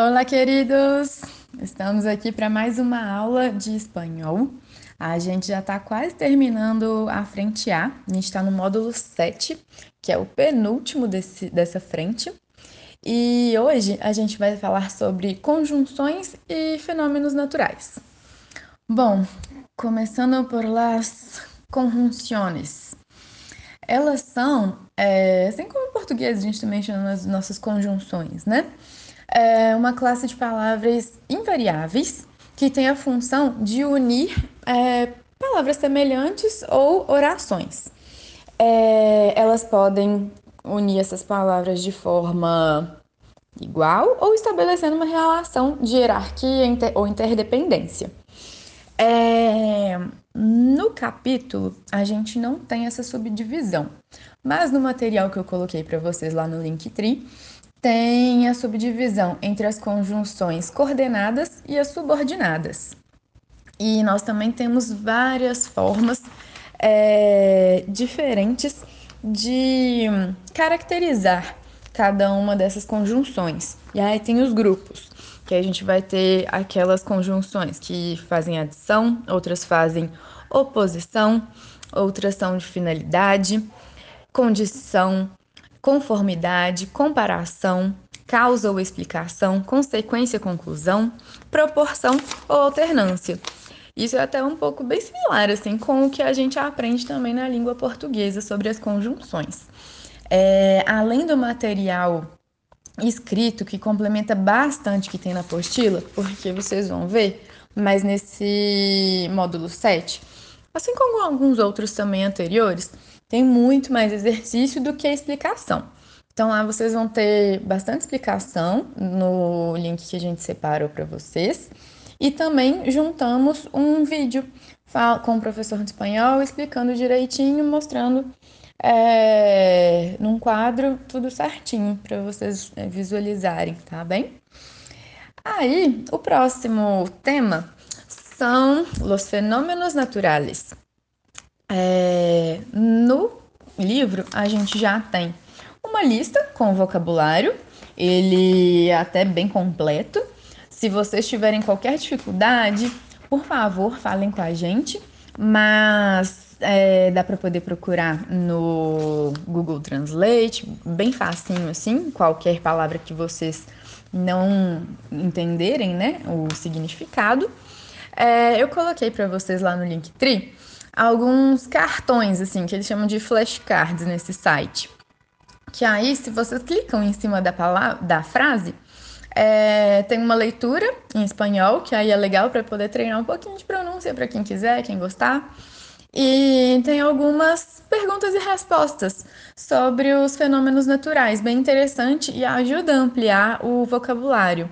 Olá, queridos! Estamos aqui para mais uma aula de espanhol. A gente já está quase terminando a frente A, a gente está no módulo 7, que é o penúltimo desse, dessa frente. E hoje a gente vai falar sobre conjunções e fenômenos naturais. Bom, começando por las conjunções. Elas são, é, assim como em português a gente também chama as nossas conjunções, né? É uma classe de palavras invariáveis que tem a função de unir é, palavras semelhantes ou orações. É, elas podem unir essas palavras de forma igual ou estabelecendo uma relação de hierarquia inter, ou interdependência. É, no capítulo, a gente não tem essa subdivisão, mas no material que eu coloquei para vocês lá no Linktree, tem a subdivisão entre as conjunções coordenadas e as subordinadas. E nós também temos várias formas é, diferentes de caracterizar cada uma dessas conjunções. E aí tem os grupos, que a gente vai ter aquelas conjunções que fazem adição, outras fazem oposição, outras são de finalidade, condição, conformidade, comparação, causa ou explicação, consequência, conclusão, proporção ou alternância. Isso é até um pouco bem similar assim com o que a gente aprende também na língua portuguesa sobre as conjunções. É, além do material escrito que complementa bastante o que tem na apostila, porque vocês vão ver, mas nesse módulo 7, assim como alguns outros também anteriores, tem muito mais exercício do que explicação. Então lá vocês vão ter bastante explicação no link que a gente separou para vocês. E também juntamos um vídeo com o professor de espanhol explicando direitinho, mostrando é, num quadro tudo certinho para vocês é, visualizarem, tá bem? Aí, o próximo tema são os fenômenos naturais. É, no livro, a gente já tem uma lista com vocabulário, ele é até bem completo. Se vocês tiverem qualquer dificuldade, por favor, falem com a gente, mas é, dá para poder procurar no Google Translate, bem facinho assim, qualquer palavra que vocês não entenderem, né, o significado. É, eu coloquei para vocês lá no Linktree alguns cartões, assim, que eles chamam de flashcards nesse site. Que aí, se vocês clicam em cima da, palavra, da frase, é, tem uma leitura em espanhol, que aí é legal para poder treinar um pouquinho de pronúncia para quem quiser, quem gostar. E tem algumas perguntas e respostas sobre os fenômenos naturais, bem interessante e ajuda a ampliar o vocabulário.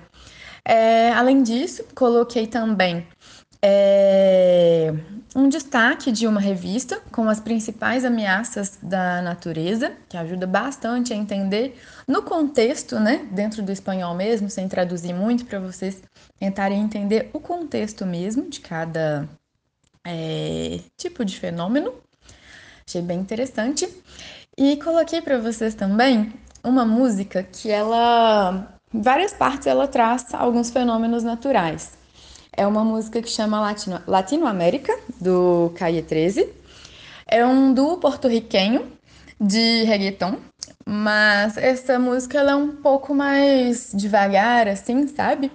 É, além disso, coloquei também é, um destaque de uma revista com as principais ameaças da natureza, que ajuda bastante a entender no contexto, né, dentro do espanhol mesmo, sem traduzir muito, para vocês tentarem entender o contexto mesmo de cada é, tipo de fenômeno. Achei bem interessante. E coloquei para vocês também uma música que ela, várias partes, ela traz alguns fenômenos naturais. É uma música que chama Latino, Latino América, do Calle 13. É um duo porto-riquenho de reggaeton, mas essa música ela é um pouco mais devagar, assim, sabe?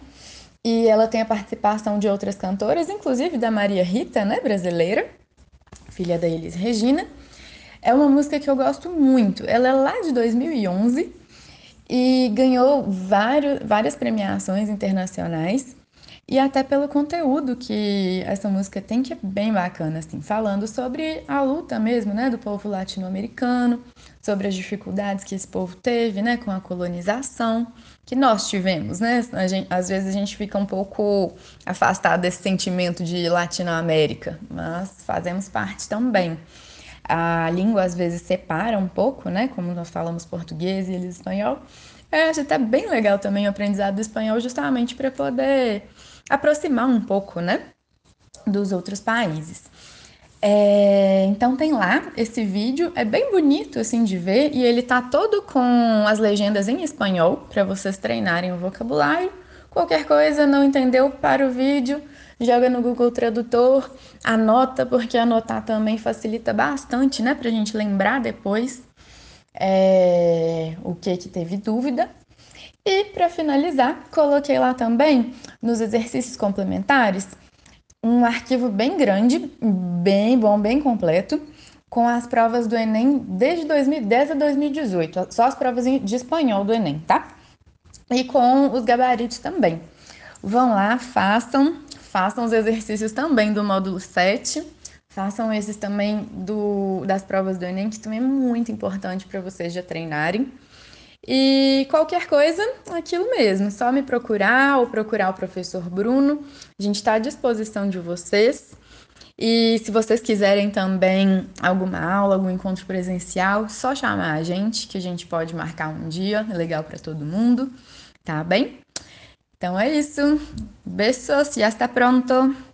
E ela tem a participação de outras cantoras, inclusive da Maria Rita, né, brasileira, filha da Elis Regina. É uma música que eu gosto muito. Ela é lá de 2011 e ganhou vários, várias premiações internacionais e até pelo conteúdo que essa música tem, que é bem bacana, assim, falando sobre a luta mesmo, né, do povo latino-americano, sobre as dificuldades que esse povo teve, né, com a colonização, que nós tivemos, né, gente, às vezes a gente fica um pouco afastado desse sentimento de Latinoamérica, mas fazemos parte também. A língua às vezes separa um pouco, né, como nós falamos português e eles espanhol, eu acho até bem legal também o aprendizado do espanhol, justamente para poder aproximar um pouco, né, dos outros países. É, então tem lá esse vídeo, é bem bonito assim de ver e ele tá todo com as legendas em espanhol para vocês treinarem o vocabulário, Qualquer coisa, não entendeu, para o vídeo, joga no Google Tradutor, anota, porque anotar também facilita bastante, né, pra gente lembrar depois é, o que que teve dúvida. E para finalizar, coloquei lá também nos exercícios complementares um arquivo bem grande, bem bom, bem completo, com as provas do Enem desde 2010 a 2018, só as provas de espanhol do Enem, tá? E com os gabaritos também. Vão lá, façam, façam os exercícios também do módulo 7, façam esses também do, das provas do Enem, que também é muito importante para vocês já treinarem. E qualquer coisa, aquilo mesmo, só me procurar ou procurar o professor Bruno. A gente está à disposição de vocês. E se vocês quiserem também alguma aula, algum encontro presencial, só chamar a gente, que a gente pode marcar um dia, é legal para todo mundo, tá bem? Então é isso. Beijos e hasta pronto!